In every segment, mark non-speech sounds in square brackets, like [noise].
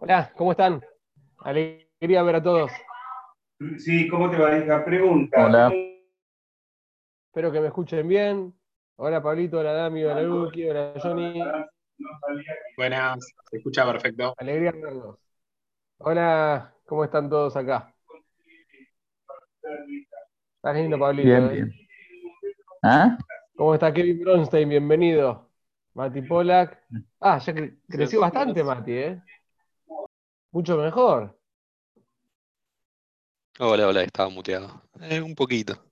Hola, ¿cómo están? Alegría ver a todos. Sí, ¿cómo te va, hija? Pregunta. Hola. Espero que me escuchen bien. Hola Pablito, hola Dami, hola Luki, hola Johnny. Buenas, se escucha perfecto. Alegría verlos. Hola, ¿cómo están todos acá? Estás lindo, Pablito. Bien, ¿eh? bien. ¿Ah? ¿Cómo está Kevin Bronstein? Bienvenido. Mati Polak. Ah, ya cre- creció bastante Mati, ¿eh? Mucho mejor. Hola, hola, estaba muteado. Eh, un poquito.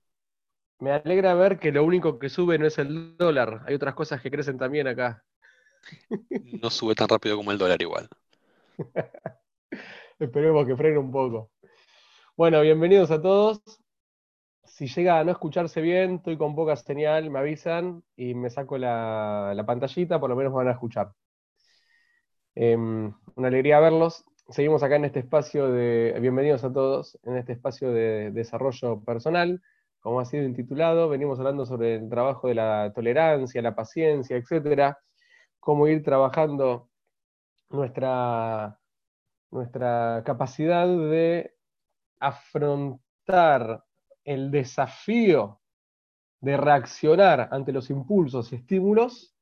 Me alegra ver que lo único que sube no es el dólar. Hay otras cosas que crecen también acá. No sube tan rápido como el dólar igual. [laughs] Esperemos que frene un poco. Bueno, bienvenidos a todos. Si llega a no escucharse bien, estoy con poca señal, me avisan y me saco la, la pantallita, por lo menos me van a escuchar. Em, una alegría verlos. Seguimos acá en este espacio de, bienvenidos a todos, en este espacio de desarrollo personal, como ha sido intitulado, venimos hablando sobre el trabajo de la tolerancia, la paciencia, etcétera, cómo ir trabajando nuestra, nuestra capacidad de afrontar el desafío de reaccionar ante los impulsos y estímulos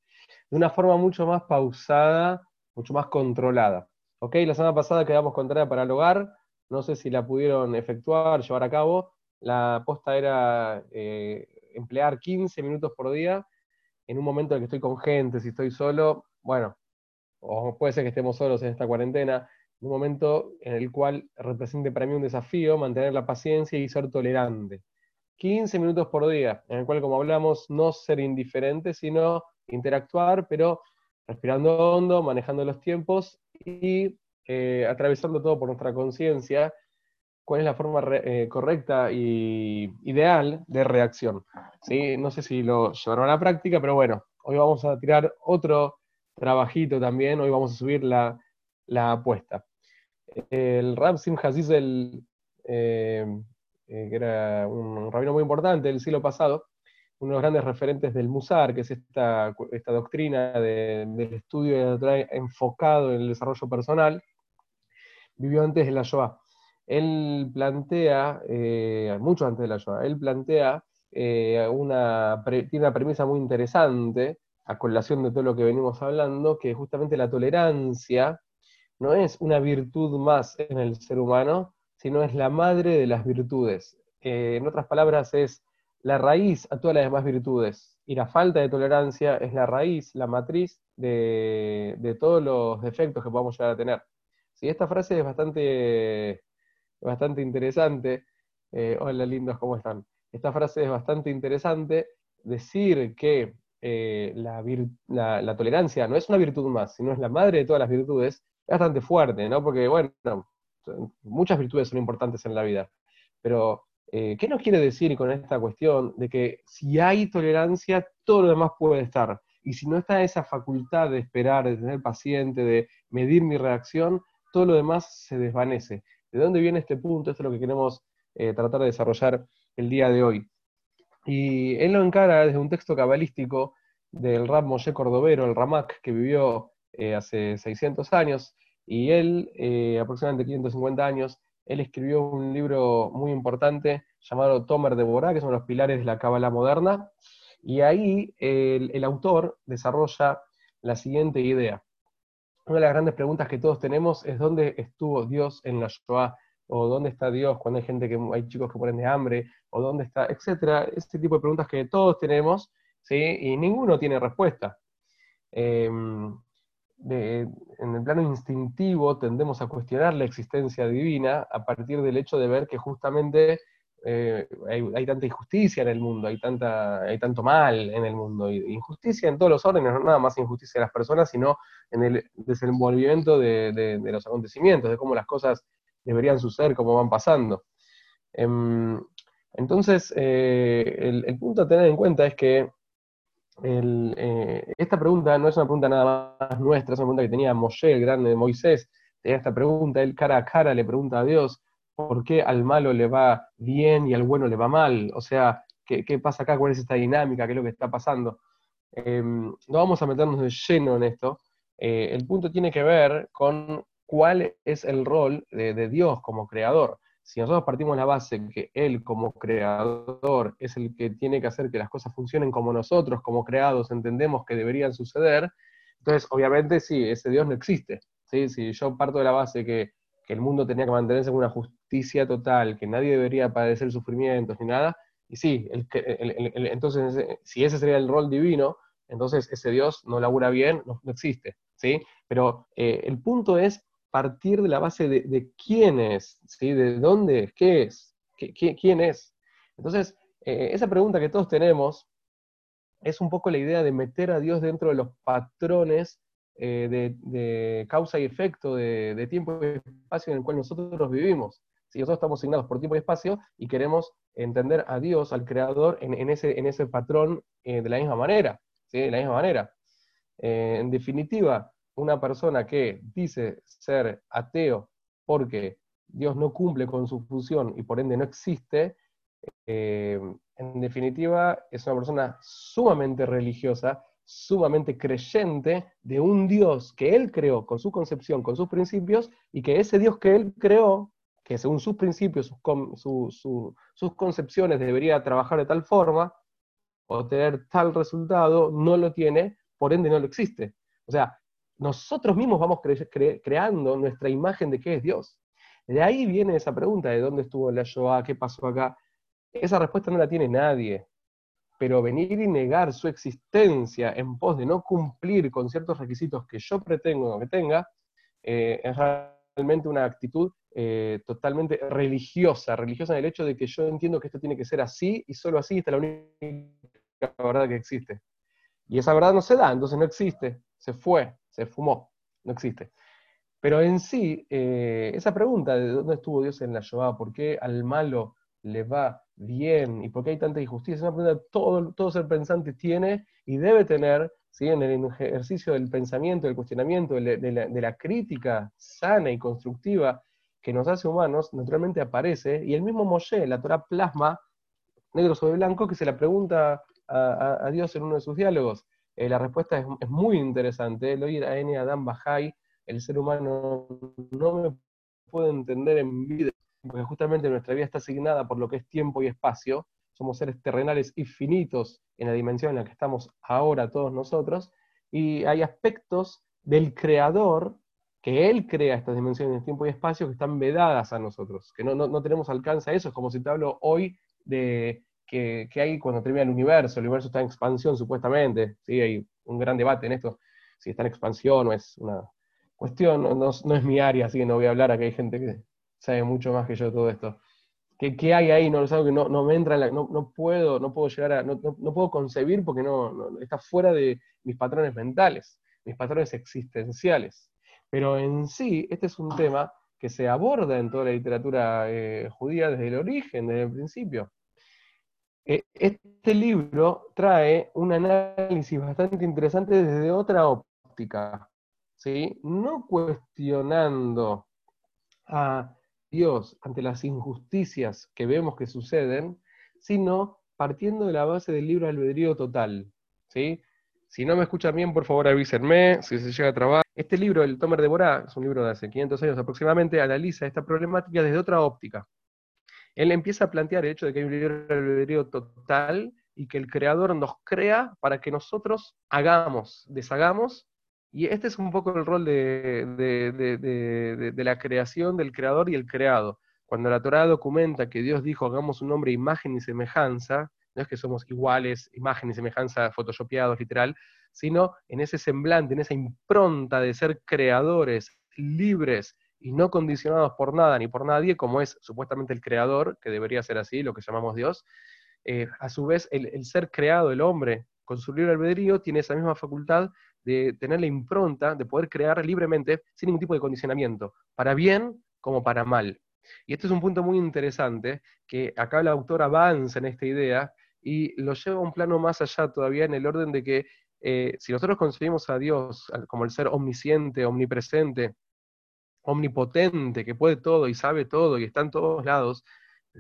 de una forma mucho más pausada, mucho más controlada. ¿Ok? La semana pasada quedamos con tarea para el hogar, no sé si la pudieron efectuar, llevar a cabo. La posta era eh, emplear 15 minutos por día en un momento en el que estoy con gente, si estoy solo, bueno, o puede ser que estemos solos en esta cuarentena, un momento en el cual represente para mí un desafío mantener la paciencia y ser tolerante. 15 minutos por día, en el cual, como hablamos, no ser indiferente, sino interactuar, pero respirando hondo, manejando los tiempos y eh, atravesando todo por nuestra conciencia, cuál es la forma eh, correcta y ideal de reacción. ¿sí? No sé si lo llevaron a la práctica, pero bueno, hoy vamos a tirar otro trabajito también, hoy vamos a subir la, la apuesta. El Rab Sim Hazizel, eh, eh, que era un rabino muy importante del siglo pasado, uno de los grandes referentes del Musar, que es esta, esta doctrina de- del estudio de enfocado en el desarrollo personal, vivió antes de la Shoah. Él plantea, eh, mucho antes de la Shoah, él plantea eh, una, tiene una premisa muy interesante, a colación de todo lo que venimos hablando, que justamente la tolerancia no es una virtud más en el ser humano, sino es la madre de las virtudes. En otras palabras, es la raíz a todas las demás virtudes. Y la falta de tolerancia es la raíz, la matriz de, todos los defectos que podamos llegar a tener. Sí, esta frase es bastante, bastante interesante. Eh, hola lindos, ¿cómo están? Esta frase es bastante interesante. Decir que eh, la- la tolerancia no es una virtud más, sino es la madre de todas las virtudes, es bastante fuerte, ¿no? Porque, bueno, muchas virtudes son importantes en la vida, pero eh, ¿qué nos quiere decir con esta cuestión de que si hay tolerancia, todo lo demás puede estar? Y si no está esa facultad de esperar, de tener paciente, de medir mi reacción, todo lo demás se desvanece. ¿De dónde viene este punto? Esto es lo que queremos eh, tratar de desarrollar el día de hoy. Y él lo encara desde un texto cabalístico del Rab Moshe Cordovero, el Ramak, que vivió eh, hace 600 años, y él, aproximadamente 550 años, él escribió un libro muy importante llamado Tomer de Borá, que son los pilares de la Cábala moderna, y ahí el, autor desarrolla la siguiente idea. Una de las grandes preguntas que todos tenemos es dónde estuvo Dios en la Shoah, o dónde está Dios cuando hay gente que hay chicos que mueren de hambre, o dónde está, etcétera, este tipo de preguntas que todos tenemos, ¿sí? y ninguno tiene respuesta. Eh, en el plano instintivo tendemos a cuestionar la existencia divina a partir del hecho de ver que justamente eh, hay, tanta injusticia en el mundo, hay, tanta, hay tanto mal en el mundo, injusticia en todos los órdenes, no nada más injusticia de las personas, sino en el desenvolvimiento de, los acontecimientos, de cómo las cosas deberían suceder, cómo van pasando. Em, entonces, eh, el punto a tener en cuenta es que el, eh, esta pregunta no es una pregunta nada más nuestra, es una pregunta que tenía Moshe, el grande Moisés, tenía esta pregunta, él cara a cara le pregunta a Dios, ¿por qué al malo le va bien y al bueno le va mal? O sea, ¿qué, pasa acá? ¿Cuál es esta dinámica? ¿Qué es lo que está pasando? Eh, no vamos a meternos de lleno en esto. Eh, el punto tiene que ver con cuál es el rol de, Dios como creador. Si nosotros partimos de la base que Él como creador es el que tiene que hacer que las cosas funcionen como nosotros, como creados, entendemos que deberían suceder, entonces obviamente sí, ese Dios no existe. ¿sí? Si yo parto de la base que, que el mundo tenía que mantenerse en una justicia total, que nadie debería padecer sufrimientos ni nada, y sí, entonces si ese sería el rol divino, entonces ese Dios no labura bien, no, existe. ¿sí? Pero eh, el punto es partir de la base de, quién es, ¿sí? de dónde es, qué es, quién es. Entonces, eh, esa pregunta que todos tenemos es un poco la idea de meter a Dios dentro de los patrones eh, de, causa y efecto de, tiempo y espacio en el cual nosotros vivimos. Si nosotros estamos asignados por tiempo y espacio y queremos entender a Dios, al Creador, en, ese, patrón de la misma manera, ¿sí? de la misma manera. en definitiva, una persona que dice ser ateo porque Dios no cumple con su función y por ende no existe, eh, en definitiva es una persona sumamente religiosa, sumamente creyente de un Dios que él creó con su concepción, con sus principios, y que ese Dios que él creó, que según sus principios, sus, sus concepciones debería trabajar de tal forma o tener tal resultado, no lo tiene, por ende no lo existe. O sea, nosotros mismos vamos creando nuestra imagen de qué es Dios. De ahí viene esa pregunta de dónde estuvo la Shoah, qué pasó acá. Esa respuesta no la tiene nadie. Pero venir y negar su existencia en pos de no cumplir con ciertos requisitos que yo pretendo que tenga, eh, es realmente una actitud eh, totalmente religiosa, religiosa en el hecho de que yo entiendo que esto tiene que ser así y solo así, esta es la única verdad que existe. Y esa verdad no se da, entonces no existe, se fue se fumó, no existe. Pero en sí, eh, esa pregunta de dónde estuvo Dios en la Shoah, por qué al malo le va bien y por qué hay tanta injusticia, es una pregunta que todo, todo ser pensante tiene y debe tener ¿sí? en el ejercicio del pensamiento, del cuestionamiento, de la, crítica sana y constructiva que nos hace humanos, naturalmente aparece, y el mismo Moshe, la Torah plasma, negro sobre blanco, que se la pregunta a Dios en uno de sus diálogos. Eh, la respuesta es, muy interesante. Lo ir a N. Adam Bajay, el ser humano no me puede entender en vida, porque justamente nuestra vida está asignada por lo que es tiempo y espacio. Somos seres terrenales y finitos en la dimensión en la que estamos ahora todos nosotros, y hay aspectos del creador que él crea estas dimensiones de tiempo y espacio que están vedadas a nosotros, que no, no tenemos alcance a eso. Es como si te hablo hoy de que, hay cuando termina el universo. El universo está en expansión, supuestamente. ¿sí? Hay un gran debate en esto, si está en expansión o es una cuestión, no, es mi área, así que no voy a hablar, aquí hay gente que sabe mucho más que yo de todo esto. ¿Qué, qué hay ahí? No lo que no, no me entra, no, no, puedo, no puedo llegar a, no, no puedo concebir porque no, está fuera de mis patrones mentales, mis patrones existenciales. Pero en sí, este es un tema que se aborda en toda la literatura eh, judía desde el origen, desde el principio. Eh, este libro trae un análisis bastante interesante desde otra óptica, ¿sí? no cuestionando a Dios ante las injusticias que vemos que suceden, sino partiendo de la base del libro albedrío total. ¿sí? Si no me escuchan bien, por favor avísenme, si se llega a trabar. Este libro, el Tomer de Borá, es un libro de hace 500 años aproximadamente, analiza esta problemática desde otra óptica él empieza a plantear el hecho de que hay un libre albedrío total y que el creador nos crea para que nosotros hagamos, deshagamos, y este es un poco el rol de, la creación del creador y el creado. Cuando la Torah documenta que Dios dijo hagamos un hombre imagen y semejanza, no es que somos iguales, imagen y semejanza photoshopeados literal, sino en ese semblante, en esa impronta de ser creadores libres y no condicionados por nada ni por nadie, como es supuestamente el creador, que debería ser así, lo que llamamos Dios, eh, a su vez el, ser creado, el hombre, con su libre albedrío, tiene esa misma facultad de tener la impronta, de poder crear libremente, sin ningún tipo de condicionamiento, para bien como para mal. Y este es un punto muy interesante, que acá el autor avanza en esta idea y lo lleva a un plano más allá todavía en el orden de que eh, si nosotros concebimos a Dios como el ser omnisciente, omnipresente, omnipotente, que puede todo y sabe todo y está en todos lados,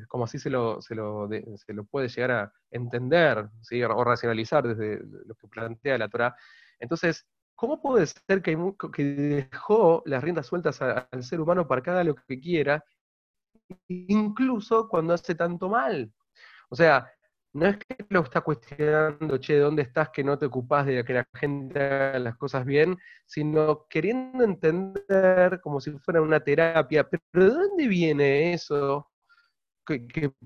como así se lo, se lo, se lo puede llegar a entender ¿sí? o racionalizar desde lo que plantea la Torah. Entonces, ¿cómo puede ser que, que dejó las riendas sueltas al ser humano para que haga lo que quiera, incluso cuando hace tanto mal? O sea, no es que lo está cuestionando, che, ¿dónde estás que no te ocupás de que la gente haga las cosas bien? Sino queriendo entender como si fuera una terapia, pero ¿de dónde viene eso?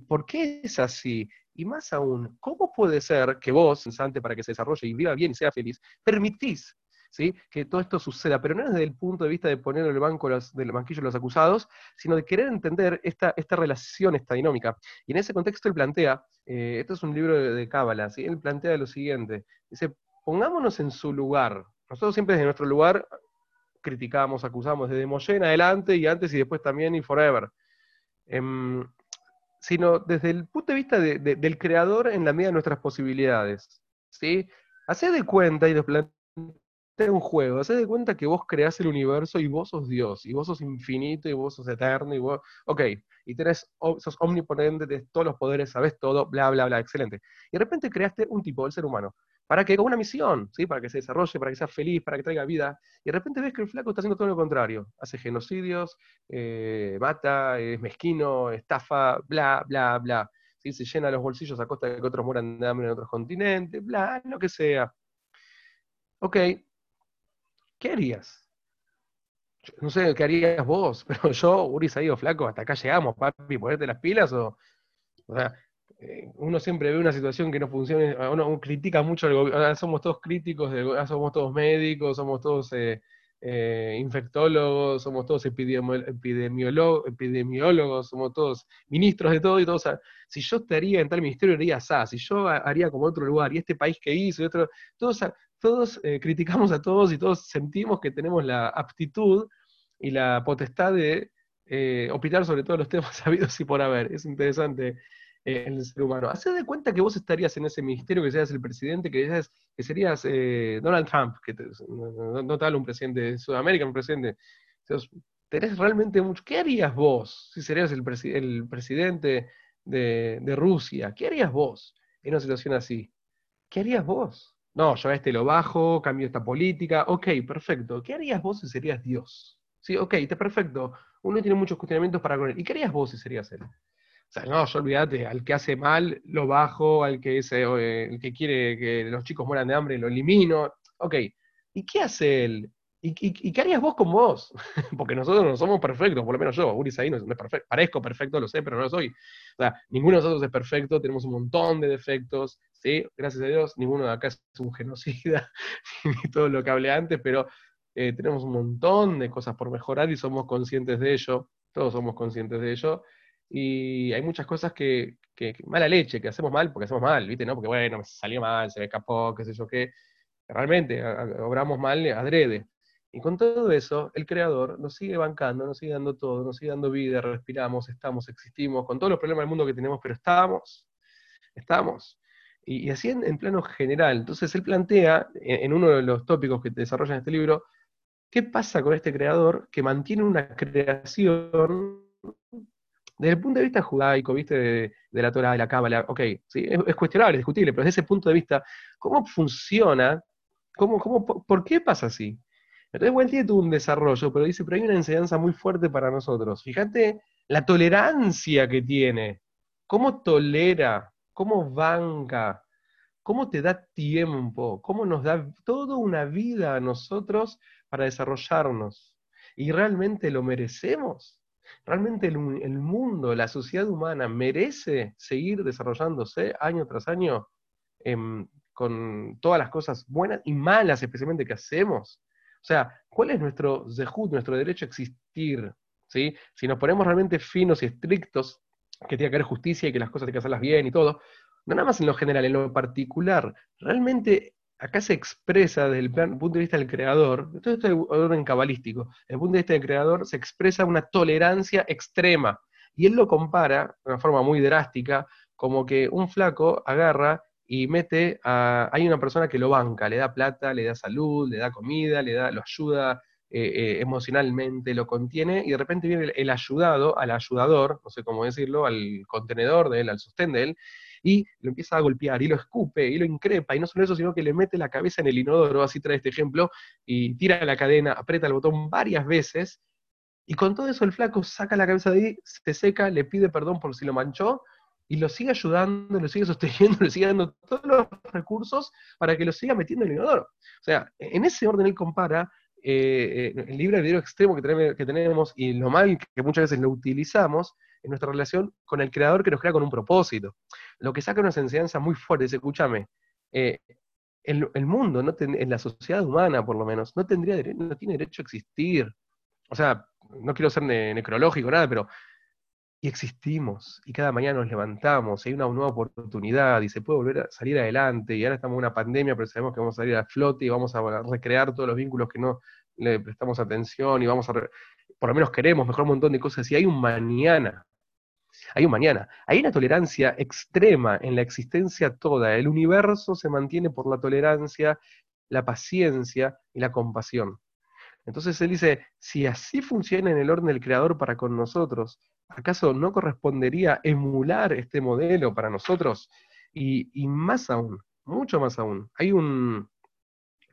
por qué es así? Y más aún, ¿cómo puede ser que vos, pensante para que se desarrolle y viva bien y sea feliz, permitís que todo esto suceda? Pero no desde el punto de vista de poner en el banco los, del banquillo los acusados, sino de querer entender esta, esta relación, esta dinámica. Y en ese contexto él plantea, eh, esto es un libro de Cábala, ¿sí? él plantea lo siguiente, dice, pongámonos en su lugar. Nosotros siempre desde nuestro lugar criticamos, acusamos, desde Moshe en adelante y antes y después también y forever. Em, sino desde el punto de vista del creador en la medida de nuestras posibilidades. ¿sí? Haced de cuenta y plantea un juego, haced de cuenta que vos creás el universo y vos sos Dios, y vos sos infinito, y vos sos eterno, y vos, ok, y tenés, sos omnipotente, tenés todos los poderes, sabes todo, bla, bla, bla, excelente. Y de repente creaste un tipo, el ser humano, para que con una misión, ¿sí? para que se desarrolle, para que sea feliz, para que traiga vida, y de repente ves que el flaco está haciendo todo lo contrario, hace genocidios, eh, mata, es mezquino, estafa, bla, bla, bla. ¿sí? Se llena los bolsillos a costa de que otros mueran de hambre en otros continentes, bla, lo que sea. Ok, ¿qué harías? No sé qué harías vos, [laughs] pero yo, Uri Saído Flaco, hasta acá llegamos, papi, ponerte las pilas o. O sea, eh, uno siempre ve una situación que no funciona, uno critica mucho al gobierno, somos todos críticos, somos todos médicos, somos todos eh, eh, infectólogos, somos todos epidemiólogos, somos todos ministros de todo y todos. Si yo estaría en tal ministerio, haría así, si yo haría como otro lugar, y este país que hizo, y otro, todos, todos criticamos a todos y todos sentimos que tenemos la aptitud y la potestad de opinar sobre todos los temas [laughs] sabidos y por haber. Es interesante en el ser humano. Haced de cuenta que vos estarías en ese ministerio, que seas el presidente, que, seas, que serías eh, Donald Trump, que no, tal un presidente de Sudamérica, un presidente. realmente. ¿Qué harías vos si serías el, el presidente de, de, Rusia? ¿Qué harías vos en una situación así? ¿Qué harías vos? No, yo a este lo bajo, cambio esta política. Ok, perfecto. ¿Qué harías vos si serías Dios? Sí, ok, está perfecto. Uno tiene muchos cuestionamientos para con él. ¿Y qué harías vos si serías él? O sea, no, yo olvídate, al que hace mal lo bajo, al que, es, eh, que quiere que los chicos mueran de hambre lo elimino. Ok, ¿y qué hace él? ¿Y, qué harías vos con vos? [laughs] Porque nosotros no somos perfectos, por lo menos yo, Uri ahí no, es perfecto, parezco perfecto, lo sé, pero no lo soy. O sea, ninguno de nosotros es perfecto, tenemos un montón de defectos, Gracias a Dios, ninguno de acá es un genocida, [laughs] ni todo lo que hablé antes, pero eh, tenemos un montón de cosas por mejorar y somos conscientes de ello, todos somos conscientes de ello, y hay muchas cosas que, mala leche, que hacemos mal porque hacemos mal, ¿viste? ¿No? Porque bueno, me salió mal, se me escapó, qué sé yo qué. Realmente, obramos mal adrede. Y con todo eso, el creador nos sigue bancando, nos sigue dando todo, nos sigue dando vida, respiramos, estamos, existimos, con todos los problemas del mundo que tenemos, pero estamos, estamos. Y, así en, plano general. Entonces él plantea, en, uno de los tópicos que desarrolla en este libro, ¿qué pasa con este creador que mantiene una creación desde el punto de vista judaico, ¿viste? De, la Torah, de la Cábala, ok, ¿sí? es, cuestionable, es discutible, pero desde ese punto de vista, ¿cómo funciona? ¿Cómo, cómo, por, qué pasa así? Entonces, bueno, tiene todo un desarrollo, pero dice, pero hay una enseñanza muy fuerte para nosotros. Fíjate la tolerancia que tiene, cómo tolera, cómo banca, cómo te da tiempo, cómo nos da toda una vida a nosotros para desarrollarnos. ¿Y realmente lo merecemos? ¿Realmente el, mundo, la sociedad humana merece seguir desarrollándose año tras año em, con todas las cosas buenas y malas especialmente que hacemos? O sea, ¿cuál es nuestro nuestro derecho a existir? ¿sí? Si nos ponemos realmente finos y estrictos, que tiene que haber justicia y que las cosas hay que hacerlas bien y todo, no nada más en lo general, en lo particular, realmente acá se expresa desde el punto de vista del creador, todo esto es orden cabalístico, desde el punto de vista del creador se expresa una tolerancia extrema. Y él lo compara de una forma muy drástica, como que un flaco agarra y mete a. Hay una persona que lo banca, le da plata, le da salud, le da comida, le da, lo ayuda eh, eh, emocionalmente, lo contiene, y de repente viene el, el, ayudado, al ayudador, no sé cómo decirlo, al contenedor de él, al sostén de él, y lo empieza a golpear, y lo escupe, y lo increpa, y no solo eso, sino que le mete la cabeza en el inodoro, así trae este ejemplo, y tira la cadena, aprieta el botón varias veces, y con todo eso el flaco saca la cabeza de ahí, se seca, le pide perdón por si lo manchó, y lo sigue ayudando, lo sigue sosteniendo, [laughs] le sigue dando todos los recursos para que lo siga metiendo en el inodoro. O sea, en ese orden él compara eh, el libre albedrío extremo que tenemos y lo mal que muchas veces lo utilizamos en nuestra relación con el creador que nos crea con un propósito. Lo que saca unas enseñanzas muy fuertes, escúchame, eh, el, el, mundo, no en la sociedad humana por lo menos, no, tendría, no tiene derecho a existir. O sea, no quiero ser ne necrológico, nada, pero y existimos, y cada mañana nos levantamos, y hay una nueva oportunidad, y se puede volver a salir adelante, y ahora estamos en una pandemia, pero sabemos que vamos a salir a flote y vamos a recrear todos los vínculos que no le prestamos atención, y vamos a, por lo menos queremos mejor un montón de cosas, y hay un mañana, hay un mañana. Hay una tolerancia extrema en la existencia toda. El universo se mantiene por la tolerancia, la paciencia y la compasión. Entonces él dice, si así funciona en el orden del Creador para con nosotros, ¿acaso no correspondería emular este modelo para nosotros? Y, y más aún, mucho más aún, hay un,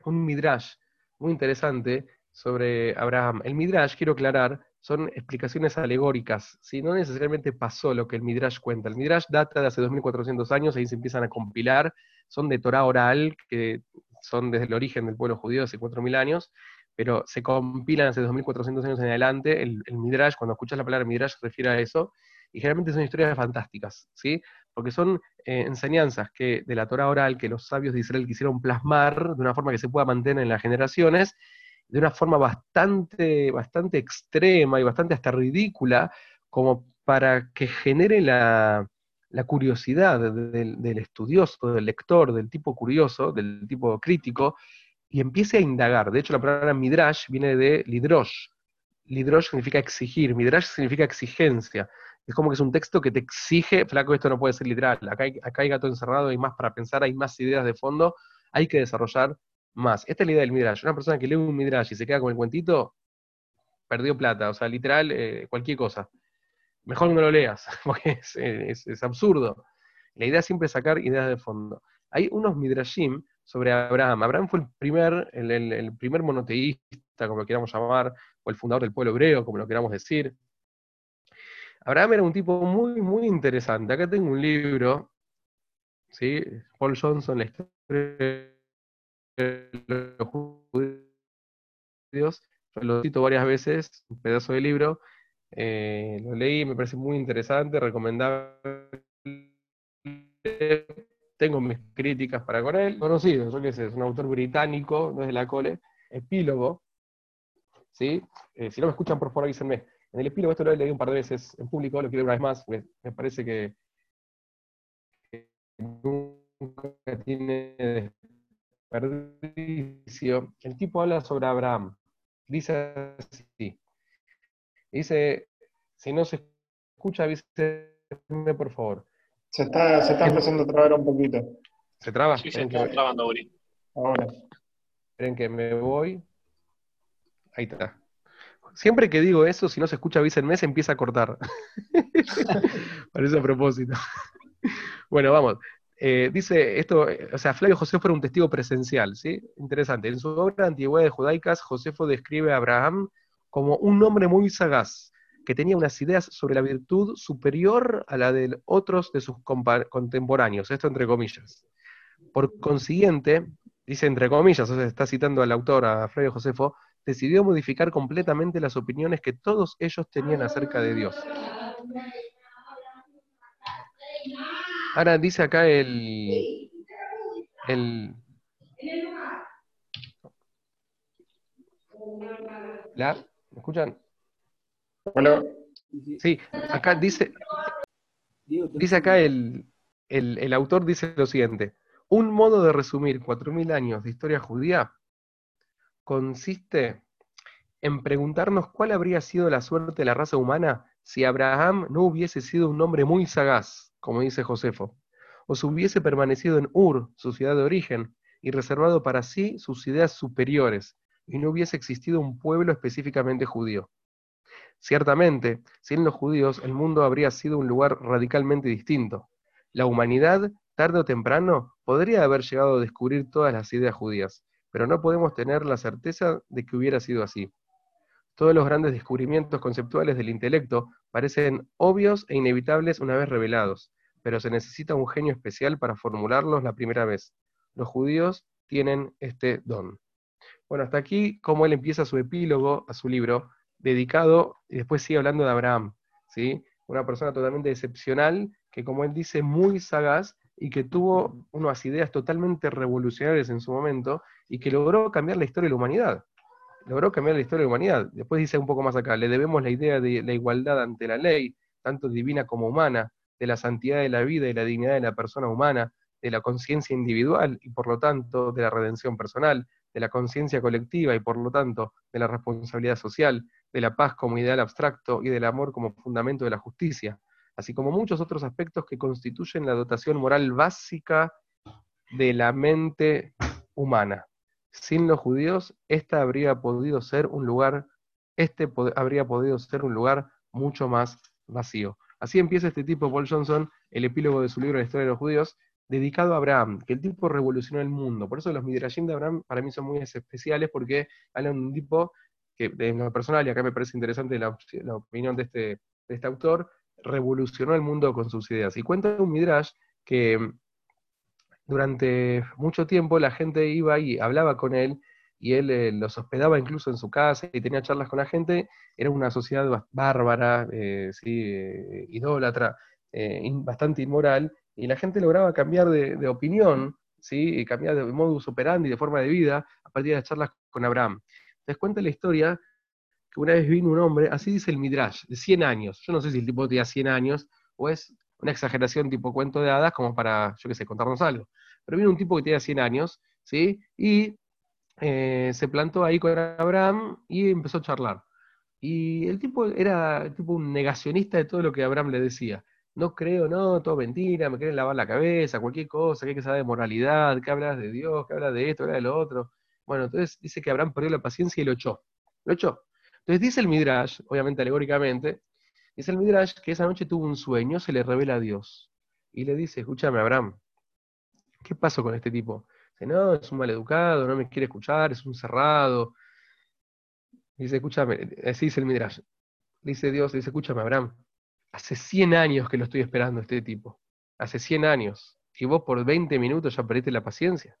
un midrash muy interesante sobre Abraham. El midrash, quiero aclarar, son explicaciones alegóricas, si no necesariamente pasó lo que el Midrash cuenta. El Midrash data de hace 2400 años, ahí se empiezan a compilar, son de Torah oral, que son desde el origen del pueblo judío hace 4000 años, pero se compilan hace 2400 años en adelante. El, Midrash, cuando escuchas la palabra Midrash, se refiere a eso, y generalmente son historias fantásticas, ¿sí? Porque son eh, enseñanzas que de la Torah oral que los sabios de Israel quisieron plasmar de una forma que se pueda mantener en las generaciones, de una forma bastante, bastante extrema y bastante hasta ridícula, como para que genere la, curiosidad del, del, estudioso, del lector, del tipo curioso, del tipo crítico, y empiece a indagar. De hecho, la palabra midrash viene de lidrosh. Lidrosh significa exigir, midrash significa exigencia. Es como que es un texto que te exige, flaco, esto no puede ser literal, acá hay, acá hay gato encerrado, hay más para pensar, hay más ideas de fondo, hay que desarrollar más. Esta es la idea del Midrash. Una persona que lee un Midrash y se queda con el cuentito, perdió plata. O sea, literal, eh, cualquier cosa. Mejor no lo leas, [laughs] porque es, absurdo. La idea siempre es sacar ideas de fondo. Hay unos Midrashim sobre Abraham. Abraham fue el primer, el, primer monoteísta, como lo queramos llamar, o el fundador del pueblo hebreo, como lo queramos decir. Abraham era un tipo muy, muy interesante. Acá tengo un libro, ¿sí? Paul Johnson, la historia los judíos, lo cito varias veces, un pedazo de libro, eh, lo leí, me parece muy interesante, recomendable. Tengo mis críticas para con él, conocido, yo qué sé, es un autor británico, no es de la cole, epílogo, ¿sí? Eh, si no me escuchan, por favor avísenme. En el epílogo, esto lo he leído un par de veces en público, lo quiero una vez más, me, parece que, que nunca tiene desperdicio, el tipo habla sobre Abraham. Dice así. Dice, si no se escucha, avíseme por favor. Se está, se está empezando a trabar un poquito. ¿Se traba? Sí, se está trabando, Uri. Ahora. Esperen que me voy. Ahí está. Siempre que digo eso, si no se escucha avísenme, se empieza a cortar. [laughs] Parece a propósito. bueno, vamos. Eh, dice esto, eh, o sea, Flavio Josefo era un testigo presencial, ¿sí? Interesante. En su obra Antigüedades Judaicas, Josefo describe a Abraham como un hombre muy sagaz, que tenía unas ideas sobre la virtud superior a la de otros de sus contemporáneos, esto entre comillas. Por consiguiente, dice entre comillas, o sea, está citando al autor, a Flavio Josefo, decidió modificar completamente las opiniones que todos ellos tenían acerca de Dios. Ahora dice acá el. el ¿La? ¿Me escuchan? Hola. Sí, acá dice. Dice acá el, el, el autor dice lo siguiente. Un modo de resumir 4.000 años de historia judía consiste en preguntarnos cuál habría sido la suerte de la raza humana si Abraham no hubiese sido un hombre muy sagaz como dice Josefo, o si hubiese permanecido en Ur, su ciudad de origen, y reservado para sí sus ideas superiores, y no hubiese existido un pueblo específicamente judío. Ciertamente, sin los judíos, el mundo habría sido un lugar radicalmente distinto. La humanidad, tarde o temprano, podría haber llegado a descubrir todas las ideas judías, pero no podemos tener la certeza de que hubiera sido así. Todos los grandes descubrimientos conceptuales del intelecto parecen obvios e inevitables una vez revelados, pero se necesita un genio especial para formularlos la primera vez. Los judíos tienen este don. Bueno, hasta aquí como él empieza su epílogo a su libro, dedicado, y después sigue hablando de Abraham, ¿sí? Una persona totalmente excepcional, que como él dice, muy sagaz, y que tuvo unas ideas totalmente revolucionarias en su momento, y que logró cambiar la historia de la humanidad. Logró cambiar la historia de la humanidad. Después dice un poco más acá, le debemos la idea de la igualdad ante la ley, tanto divina como humana, de la santidad de la vida y la dignidad de la persona humana, de la conciencia individual y por lo tanto de la redención personal, de la conciencia colectiva y por lo tanto de la responsabilidad social, de la paz como ideal abstracto y del amor como fundamento de la justicia, así como muchos otros aspectos que constituyen la dotación moral básica de la mente humana. Sin los judíos, esta habría podido ser un lugar, este habría podido ser un lugar mucho más vacío. Así empieza este tipo, Paul Johnson, el epílogo de su libro La historia de los judíos, dedicado a Abraham, que el tipo revolucionó el mundo. Por eso los Midrashim de Abraham para mí son muy especiales, porque hablan de un tipo que, en lo personal, y acá me parece interesante la, opinión de este, de este autor, revolucionó el mundo con sus ideas. Y cuenta un Midrash que mm, durante mucho tiempo la gente iba y hablaba con él, y él eh, los hospedaba incluso en su casa y tenía charlas con la gente. Era una sociedad bárbara, eh, eh, idólatra, bastante inmoral, y la gente lograba cambiar de, opinión, ¿sí? Y cambiar de modus operandi, de forma de vida, a partir de las charlas con Abraham. Les cuenta la historia que una vez vino un hombre, así dice el Midrash, de 100 años. Yo no sé si el tipo tenía 100 años o es una exageración tipo cuento de hadas como para, yo qué sé, contarnos algo. Pero vino un tipo que tenía 100 años, ¿sí? Y eh, se plantó ahí con Abraham y empezó a charlar. Y el tipo era tipo un negacionista de todo lo que Abraham le decía no creo, no, todo mentira, me quieren lavar la cabeza, cualquier cosa, que hay que saber de moralidad, que hablas de Dios, que hablas de esto, que hablas de lo otro. Bueno, entonces dice que Abraham perdió la paciencia y lo echó. Lo echó. Entonces dice el Midrash, obviamente alegóricamente, dice el Midrash que esa noche tuvo un sueño, se le revela a Dios. Y le dice, escúchame Abraham, ¿qué pasó con este tipo? Dice, no, es un maleducado, no me quiere escuchar, es un cerrado. Dice, escúchame, así dice el Midrash. Dice Dios, dice, escúchame Abraham, Hace 100 años que lo estoy esperando este tipo. Hace 100 años. Y vos por 20 minutos ya perdiste la paciencia.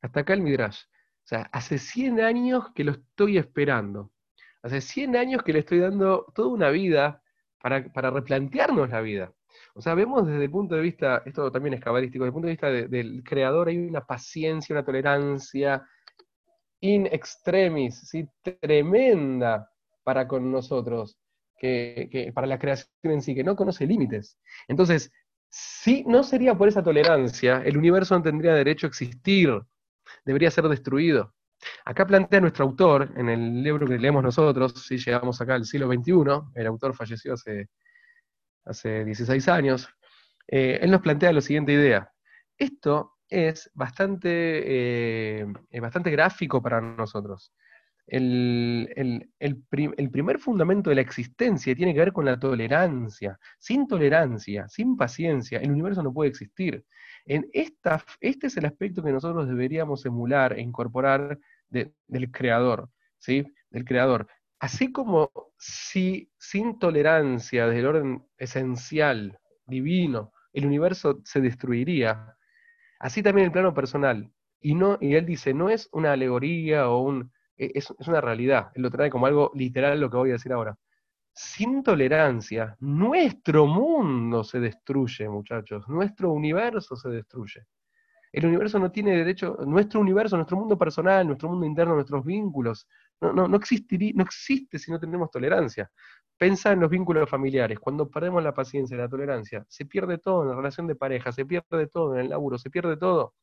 Hasta acá el Midrash. O sea, hace 100 años que lo estoy esperando. Hace 100 años que le estoy dando toda una vida para, replantearnos la vida. O sea, vemos desde el punto de vista, esto también es cabalístico, desde el punto de vista del creador hay una paciencia, una tolerancia in extremis, ¿sí? tremenda para con nosotros que, para la creación en sí, que no conoce límites. Entonces, si no sería por esa tolerancia, el universo no tendría derecho a existir, debería ser destruido. Acá plantea nuestro autor, en el libro que leemos nosotros, si llegamos acá al siglo XXI, el autor falleció hace, hace 16 años, eh, él nos plantea la siguiente idea. Esto es bastante, eh, bastante gráfico para nosotros el, primer fundamento de la existencia tiene que ver con la tolerancia. Sin tolerancia, sin paciencia, el universo no puede existir. En esta, este es el aspecto que nosotros deberíamos emular e incorporar del creador, ¿sí? Del creador. Así como si sin tolerancia desde el orden esencial, divino, el universo se destruiría, así también el plano personal. Y, no, y él dice, no es una alegoría o un, e-, es, una realidad, él lo trae como algo literal lo que voy a decir ahora. Sin tolerancia, nuestro mundo se destruye, muchachos, nuestro universo se destruye. El universo no tiene derecho, nuestro universo, nuestro mundo personal, nuestro mundo interno, nuestros vínculos, no, no, no, no existe si no tenemos tolerancia. Pensa en los vínculos familiares. Cuando perdemos la paciencia y la tolerancia, se pierde todo en la relación de pareja, se pierde todo en el laburo, se pierde todo.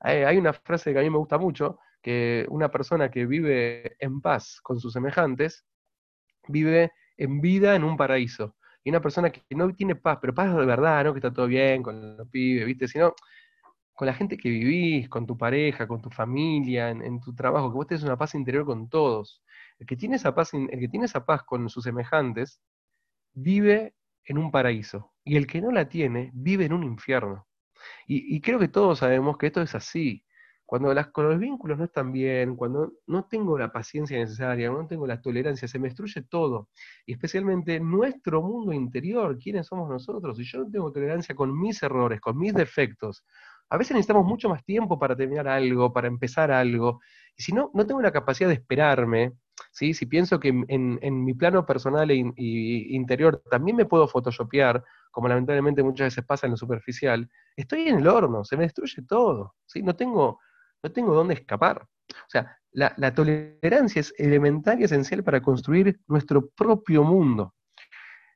hay una frase que a mí me gusta mucho, que una persona que vive en paz con sus semejantes, vive en vida en un paraíso. Y una persona que no tiene paz, pero paz de verdad, ¿no? Que está todo bien con los pibes, ¿viste? Sino con la gente que vivís, con tu pareja, con tu familia, en, tu trabajo, que vos tenés una paz interior con todos. El que tiene esa paz, el que tiene esa paz con sus semejantes, vive en un paraíso. Y el que no la tiene, vive en un infierno. Y creo que todos sabemos que esto es así. Cuando las, los vínculos no están bien, cuando no tengo la paciencia necesaria, no tengo la tolerancia, se me destruye todo. Y especialmente nuestro mundo interior, quiénes somos nosotros. Si yo no tengo tolerancia con mis errores, con mis defectos, a veces necesitamos mucho más tiempo para terminar algo, para empezar algo. Y si no, no tengo la capacidad de esperarme, ¿sí? si pienso que en, en- mi plano personal e interior también me puedo photoshopear, como lamentablemente muchas veces pasa en lo superficial, estoy en el horno, se me destruye todo, ¿sí? No tengo, no tengo dónde escapar. O sea, la, la tolerancia es elemental y esencial para construir nuestro propio mundo.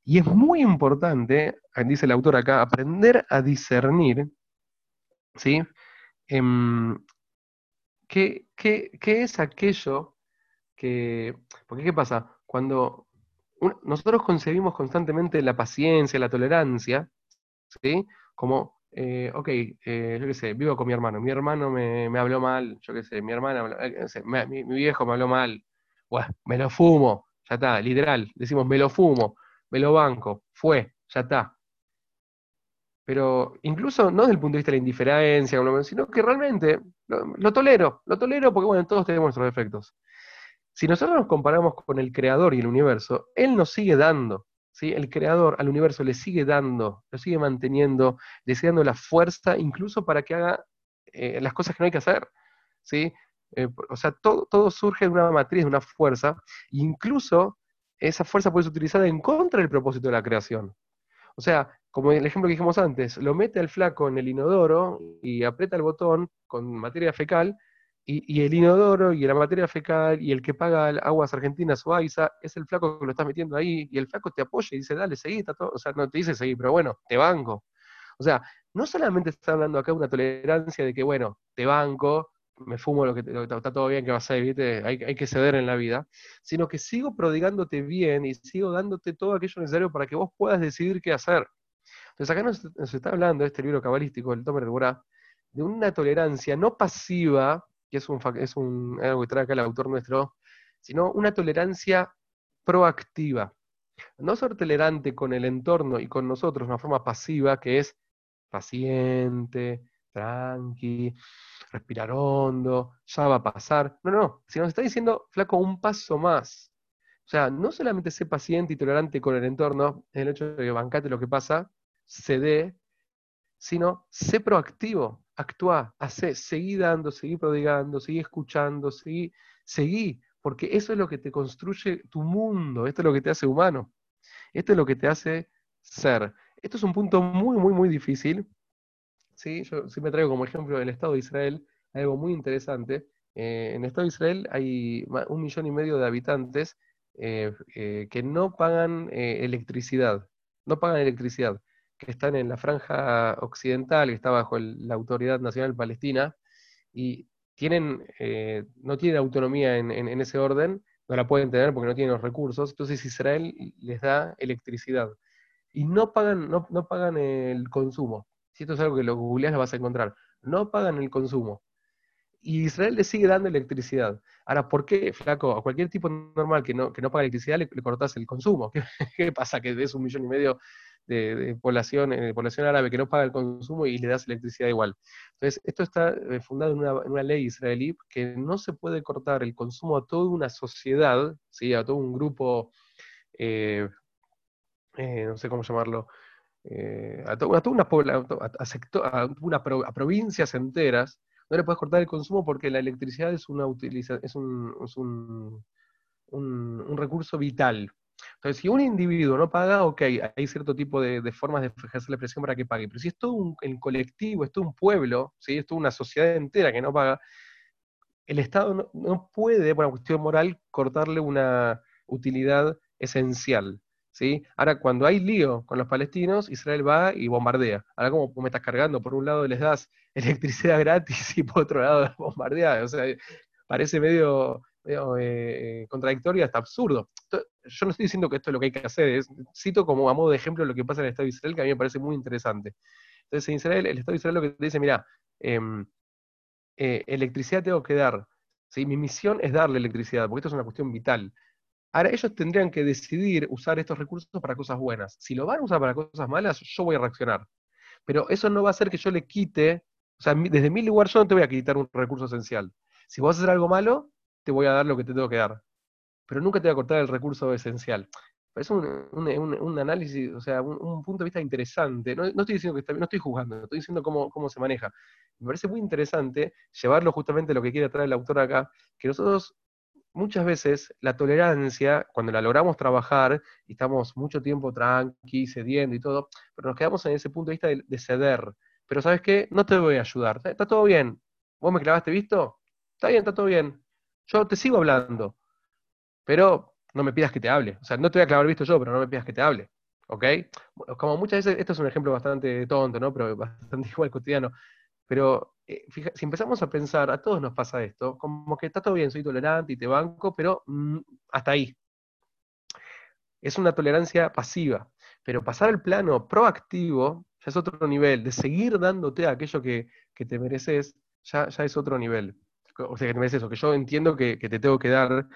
Y es muy importante, dice el autor acá, aprender a discernir, ¿sí? Em, ¿qué, qué- qué es aquello que... Porque ¿qué pasa? Cuando nosotros concebimos constantemente la paciencia, la tolerancia, ¿sí? Como, eh, ok, eh, yo qué sé, vivo con mi hermano, mi hermano me, habló mal, yo qué sé, mi hermana, habló- eh, mi, viejo me habló mal, bueno, me lo fumo, ya está, literal, decimos me lo fumo, me lo banco, fue, ya está. Pero incluso no desde el punto de vista de la indiferencia, sino que realmente lo, lo tolero, lo tolero porque, bueno, todos tenemos nuestros defectos. Si nosotros nos comparamos con el creador y el universo, él nos sigue dando, El creador al universo le sigue dando, lo sigue manteniendo, le sigue dando la fuerza incluso para que haga eh, las cosas que no hay que hacer, ¿sí? Eh, o sea, todo, todo surge de una matriz, de una fuerza, e incluso esa fuerza puede ser utilizada en contra del propósito de la creación. O sea, como el ejemplo que dijimos antes, lo mete al flaco en el inodoro y aprieta el botón con materia fecal, y, el inodoro y la materia fecal y el que paga aguas argentinas o AISA es el flaco que lo estás metiendo ahí, y el flaco te apoya y dice, dale, seguí, está todo. O sea, no te dice seguir, pero bueno, te banco. O sea, no solamente está hablando acá de una tolerancia de que, bueno, te banco, me fumo lo que, está todo bien que va a ¿viste? Hay, hay que ceder en la vida, sino que sigo prodigándote bien y sigo dándote todo aquello necesario para que vos puedas decidir qué hacer. Entonces acá nos, nos está hablando este libro cabalístico, el Tomer de Borá, de una tolerancia no pasiva, que es, un, es un, algo que trae acá el autor nuestro, sino una tolerancia proactiva. No ser tolerante con el entorno y con nosotros de una forma pasiva, que es paciente, tranqui, respirar hondo, ya va a pasar. No, no, si nos está diciendo, flaco, un paso más. O sea, no solamente sé paciente y tolerante con el entorno, en el hecho de que bancate lo que pasa, cede, sino sé proactivo, actúa, hace, seguí dando, seguí prodigando, seguí escuchando, seguí, seguí, porque eso es lo que te construye tu mundo, esto es lo que te hace humano, esto es lo que te hace ser. Esto es un punto muy, muy, muy difícil. ¿sí? Yo siempre traigo como ejemplo el Estado de Israel, algo muy interesante. Eh, en el Estado de Israel hay un millón y medio de habitantes eh, eh, que no pagan electricidad, no pagan electricidad, que están en la franja occidental, que está bajo la Autoridad Nacional Palestina, y tienen, eh, no tienen autonomía en, en- ese orden, no la pueden tener porque no tienen los recursos, entonces Israel les da electricidad. Y no pagan, no, no pagan el consumo. Si esto es algo que lo googleás lo vas a encontrar. No pagan el consumo. Y Israel le sigue dando electricidad. Ahora, ¿por qué, flaco? A cualquier tipo normal que no, que no paga electricidad le, le el consumo. [laughs] ¿Qué, qué pasa? Que es un millón y medio de, de población, eh, población árabe que no paga el consumo y le das electricidad igual. Entonces, esto está eh, fundado en una, en una ley israelí que no se puede cortar el consumo a toda una sociedad, ¿sí? a todo un grupo, eh, no sé cómo llamarlo, a, to- toda una, a, a secto- a una provincias enteras, no le puedes cortar el consumo porque la electricidad es, una utiliza, es, un, es un- un recurso vital. Entonces, si un individuo no paga, ok, hay cierto tipo de, formas de ejercer la presión para que pague, pero si es todo un colectivo, es todo un pueblo, ¿sí? es toda una sociedad entera que no paga, el Estado no, puede, por una cuestión moral, cortarle una utilidad esencial. ¿sí? Ahora, cuando hay lío con los palestinos, Israel va y bombardea. Ahora, como me estás cargando, por un lado les das [laughs] electricidad gratis y por otro lado bombardeada. O sea, parece medio, eh, contradictorio hasta absurdo. Yo no estoy diciendo que esto es lo que hay que hacer, es- cito como a modo de ejemplo lo que pasa en el Estado de Israel, que a mí me parece muy interesante. Entonces, en Israel, el Estado de Israel lo que te dice, mira, em, eh, electricidad tengo que dar. ¿sí? Mi misión es darle electricidad, porque esto es una cuestión vital. Ahora, ellos tendrían que decidir usar estos recursos para cosas buenas. Si lo van a usar para cosas malas, yo voy a reaccionar. Pero eso no va a hacer que yo le quite, o sea, desde mi lugar yo no te voy a quitar un recurso esencial. Si vos hacer algo malo, te voy a dar lo que te tengo que dar. Pero nunca te voy a cortar el recurso esencial. Es un, análisis, o sea, un, punto de vista interesante. No, estoy diciendo que no estoy juzgando, estoy diciendo cómo, cómo se maneja. Me parece muy interesante llevarlo justamente a lo que quiere traer el autor acá, que nosotros muchas veces la tolerancia, cuando la logramos trabajar y estamos mucho tiempo tranqui, cediendo y todo, pero nos quedamos en ese punto de vista de, ceder. Pero ¿sabes qué? No te voy a ayudar. Está todo bien. ¿Vos me clavaste visto? Está bien, está todo bien. Yo te sigo hablando. Pero no me pidas que te hable. O sea, no te voy a clavar visto yo, pero no me pidas que te hable. ¿Ok? Como muchas veces, esto es un ejemplo bastante tonto, ¿no? Pero [laughs] bastante igual cotidiano. Pero eh, si empezamos a pensar, a todos nos pasa esto, como que está todo bien, soy tolerante y te banco, pero mm, hasta ahí. Es una tolerancia pasiva. Pero pasar al plano proactivo ya es otro nivel. De seguir dándote aquello que, te mereces, ya, ya, es otro nivel. O sea, que te mereces, o que yo entiendo que, te tengo que dar,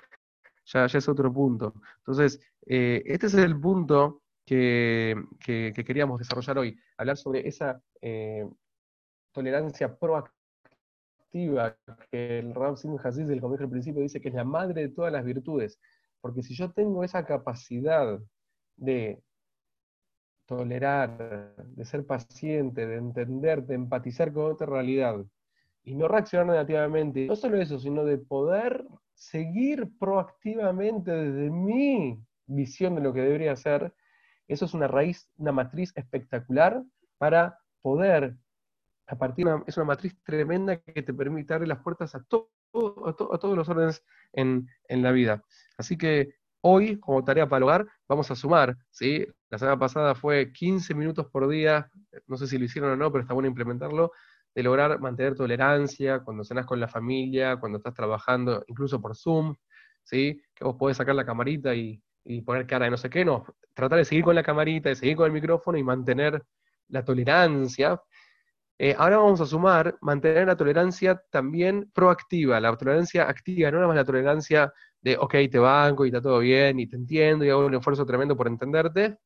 ya, ya es otro punto. Entonces, eh, este es el punto que, queríamos desarrollar hoy, hablar sobre esa eh, tolerancia proactiva que el Ram Sin Hasid del colegio al principio dice que es la madre de todas las virtudes. Porque si yo tengo esa capacidad de tolerar, de ser paciente, de entender, de empatizar con otra realidad y no reaccionar negativamente, no solo eso, sino de poder seguir proactivamente desde mi visión de lo que debería ser, eso es una raíz, una matriz espectacular para poder a partir de una, es una matriz tremenda que te permite abrir las puertas a, todo, a, todos los órdenes en, la vida. Así que hoy, como tarea para el hogar, vamos a sumar. ¿sí? La semana pasada fue 15 minutos por día, no sé si lo hicieron o no, pero está bueno implementarlo, de lograr mantener tolerancia cuando cenas con la familia, cuando estás trabajando, incluso por Zoom, ¿sí? que vos podés sacar la camarita y, y poner cara de no sé qué, no, tratar de seguir con la camarita, de seguir con el micrófono y mantener la tolerancia, eh, ahora vamos a sumar, mantener la tolerancia también proactiva, la tolerancia activa, no nada más la tolerancia de, ok, te banco y está todo bien y te entiendo y hago un esfuerzo tremendo por entenderte,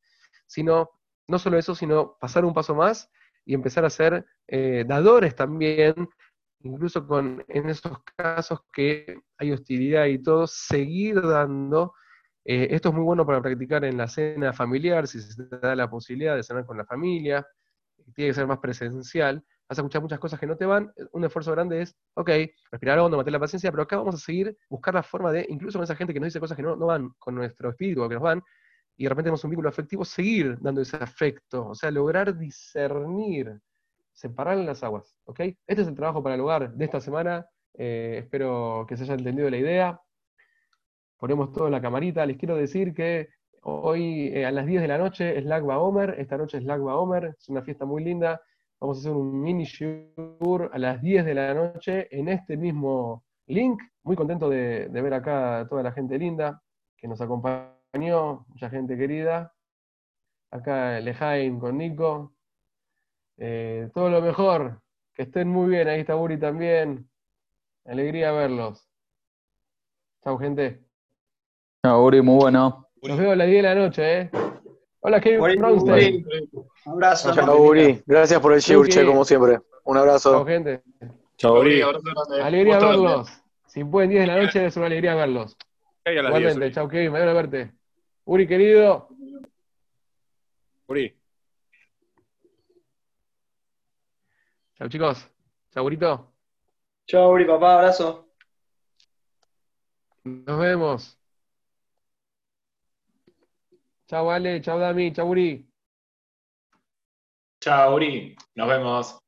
sino, no solo eso, sino pasar un paso más y empezar a ser eh, dadores también, incluso con, en esos casos que hay hostilidad y todo, seguir dando. Eh, esto es muy bueno para practicar en la cena familiar, si se te da la posibilidad de cenar con la familia, tiene que ser más presencial, vas a escuchar muchas cosas que no te van, un esfuerzo grande es, ok, respirar hondo, mantener la paciencia, pero acá vamos a seguir, buscar la forma de, incluso con esa gente que nos dice cosas que no, van con nuestro espíritu o que nos van, y de repente tenemos un vínculo afectivo, seguir dando ese afecto, o sea, lograr discernir, separar las aguas, ¿ok? Este es el trabajo para el hogar de esta semana, eh, espero que se haya entendido la idea. Ponemos todo en la camarita, les quiero decir que Hoy eh, a las 10 de la noche es Lagba Omer, esta noche es Lagba Omer, es una fiesta muy linda. Vamos a hacer un mini tour a las 10 de la noche en este mismo link. Muy contento de, ver acá a toda la gente linda que nos acompañó, mucha gente querida. Acá Lejaim con Nico. Eh, todo lo mejor, que estén muy bien. Ahí está Buri también. Alegría verlos. Chao, gente. Chao, Buri, muy bueno. Nos vemos a las 10 de la noche, ¿eh? Hola, Kevin Brownstein. Un abrazo. Chao, Uri. Gracias por el shiur, che, como siempre. Un abrazo. Chao, gente. Chao, Uri. Alegría verlos. Si pueden 10 de la noche, es una alegría verlos. Igualmente, chao, Kevin. Me a verte. Uri, querido. Uri. Chao, chicos. Chao, Urito. Chao, Uri, papá. Abrazo. Nos vemos. Chao, Ale. Chao, Dami. Chao, Uri. Chao, Uri. Nos vemos.